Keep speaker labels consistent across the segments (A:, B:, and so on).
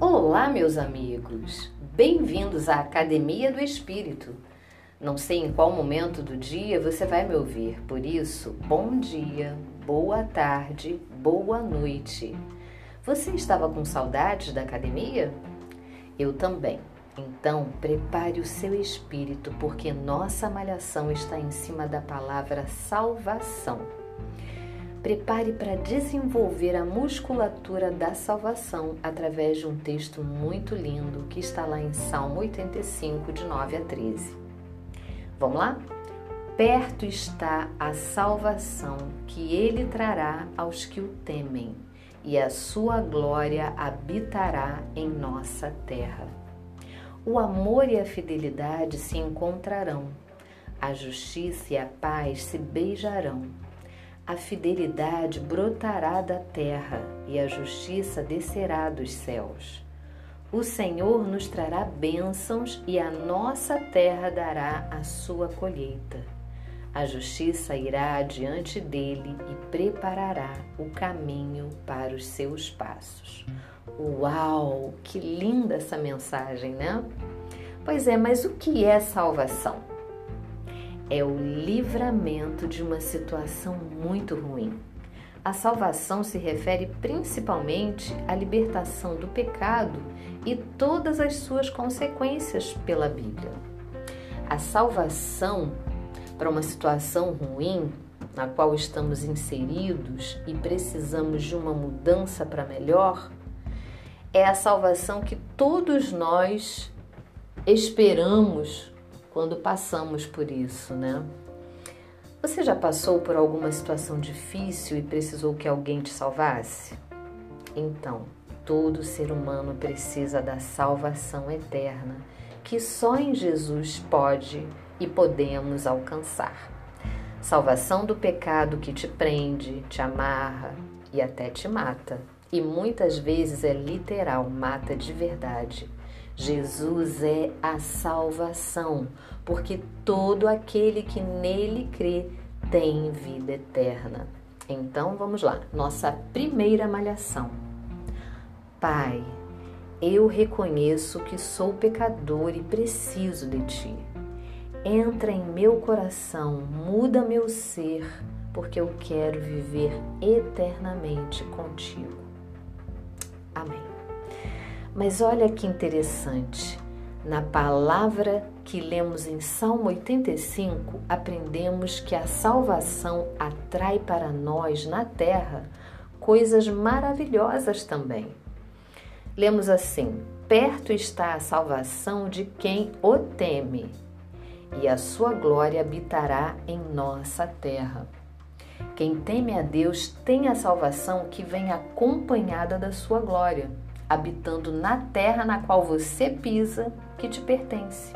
A: Olá, meus amigos! Bem-vindos à Academia do Espírito. Não sei em qual momento do dia você vai me ouvir, por isso, bom dia, boa tarde, boa noite. Você estava com saudades da academia? Eu também. Então, prepare o seu espírito, porque nossa malhação está em cima da palavra salvação. Prepare para desenvolver a musculatura da salvação através de um texto muito lindo que está lá em Salmo 85, de 9 a 13. Vamos lá? Perto está a salvação que ele trará aos que o temem, e a sua glória habitará em nossa terra. O amor e a fidelidade se encontrarão, a justiça e a paz se beijarão a fidelidade brotará da terra e a justiça descerá dos céus. O Senhor nos trará bênçãos e a nossa terra dará a sua colheita. A justiça irá adiante dele e preparará o caminho para os seus passos. Uau, que linda essa mensagem, né? Pois é, mas o que é salvação? É o livramento de uma situação muito ruim. A salvação se refere principalmente à libertação do pecado e todas as suas consequências pela Bíblia. A salvação para uma situação ruim na qual estamos inseridos e precisamos de uma mudança para melhor é a salvação que todos nós esperamos quando passamos por isso, né? Você já passou por alguma situação difícil e precisou que alguém te salvasse? Então, todo ser humano precisa da salvação eterna que só em Jesus pode e podemos alcançar. Salvação do pecado que te prende, te amarra e até te mata. E muitas vezes é literal, mata de verdade. Jesus é a salvação, porque todo aquele que nele crê tem vida eterna. Então vamos lá, nossa primeira malhação. Pai, eu reconheço que sou pecador e preciso de ti. Entra em meu coração, muda meu ser, porque eu quero viver eternamente contigo. Amém. Mas olha que interessante. Na palavra que lemos em Salmo 85, aprendemos que a salvação atrai para nós na terra coisas maravilhosas também. Lemos assim: Perto está a salvação de quem o teme, e a sua glória habitará em nossa terra. Quem teme a Deus tem a salvação que vem acompanhada da sua glória habitando na terra na qual você pisa, que te pertence.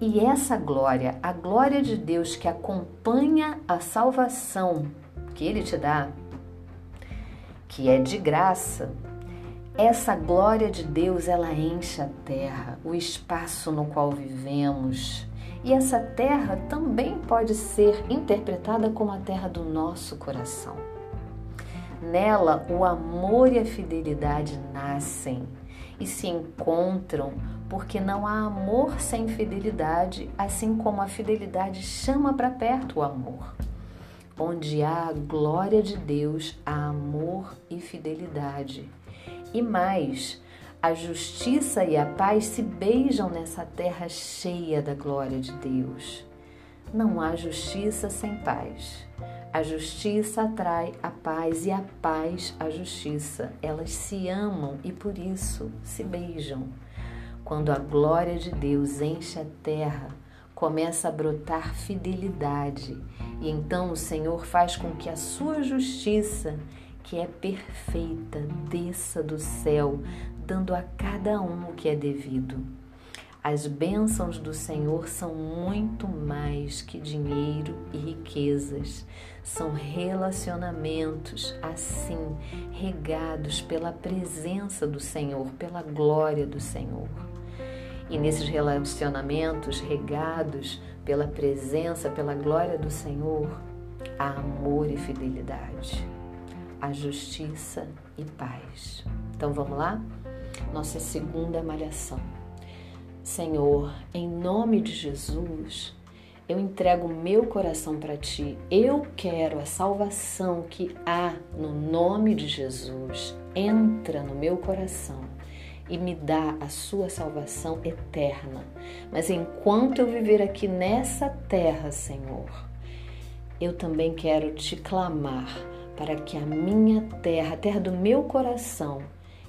A: E essa glória, a glória de Deus que acompanha a salvação que Ele te dá, que é de graça, essa glória de Deus ela enche a terra, o espaço no qual vivemos. E essa terra também pode ser interpretada como a terra do nosso coração. Nela, o amor e a fidelidade nascem e se encontram, porque não há amor sem fidelidade, assim como a fidelidade chama para perto o amor. Onde há a glória de Deus, há amor e fidelidade. E mais, a justiça e a paz se beijam nessa terra cheia da glória de Deus. Não há justiça sem paz. A justiça atrai a paz e a paz a justiça. Elas se amam e por isso se beijam. Quando a glória de Deus enche a terra, começa a brotar fidelidade, e então o Senhor faz com que a sua justiça, que é perfeita, desça do céu, dando a cada um o que é devido. As bênçãos do Senhor são muito mais que dinheiro e riquezas. São relacionamentos assim, regados pela presença do Senhor, pela glória do Senhor. E nesses relacionamentos regados pela presença, pela glória do Senhor, há amor e fidelidade, há justiça e paz. Então vamos lá? nossa segunda malhação. Senhor, em nome de Jesus, eu entrego meu coração para ti. Eu quero a salvação que há no nome de Jesus. Entra no meu coração e me dá a sua salvação eterna. Mas enquanto eu viver aqui nessa terra, Senhor, eu também quero te clamar para que a minha terra, a terra do meu coração,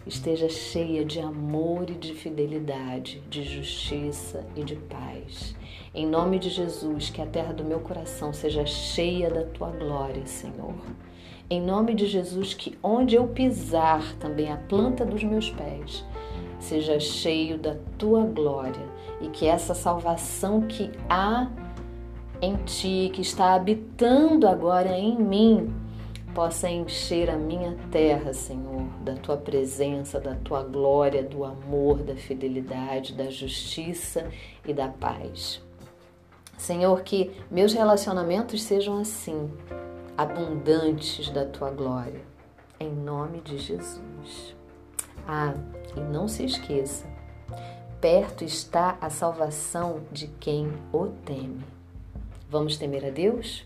A: esteja cheia de amor e de fidelidade, de justiça e de paz. Em nome de Jesus, que a terra do meu coração seja cheia da tua glória, Senhor. Em nome de Jesus, que onde eu pisar, também a planta dos meus pés, seja cheio da tua glória e que essa salvação que há em ti, que está habitando agora em mim, possa encher a minha terra, Senhor, da tua presença, da tua glória, do amor, da fidelidade, da justiça e da paz. Senhor, que meus relacionamentos sejam assim, abundantes da tua glória, em nome de Jesus. Ah, e não se esqueça, perto está a salvação de quem o teme. Vamos temer a Deus?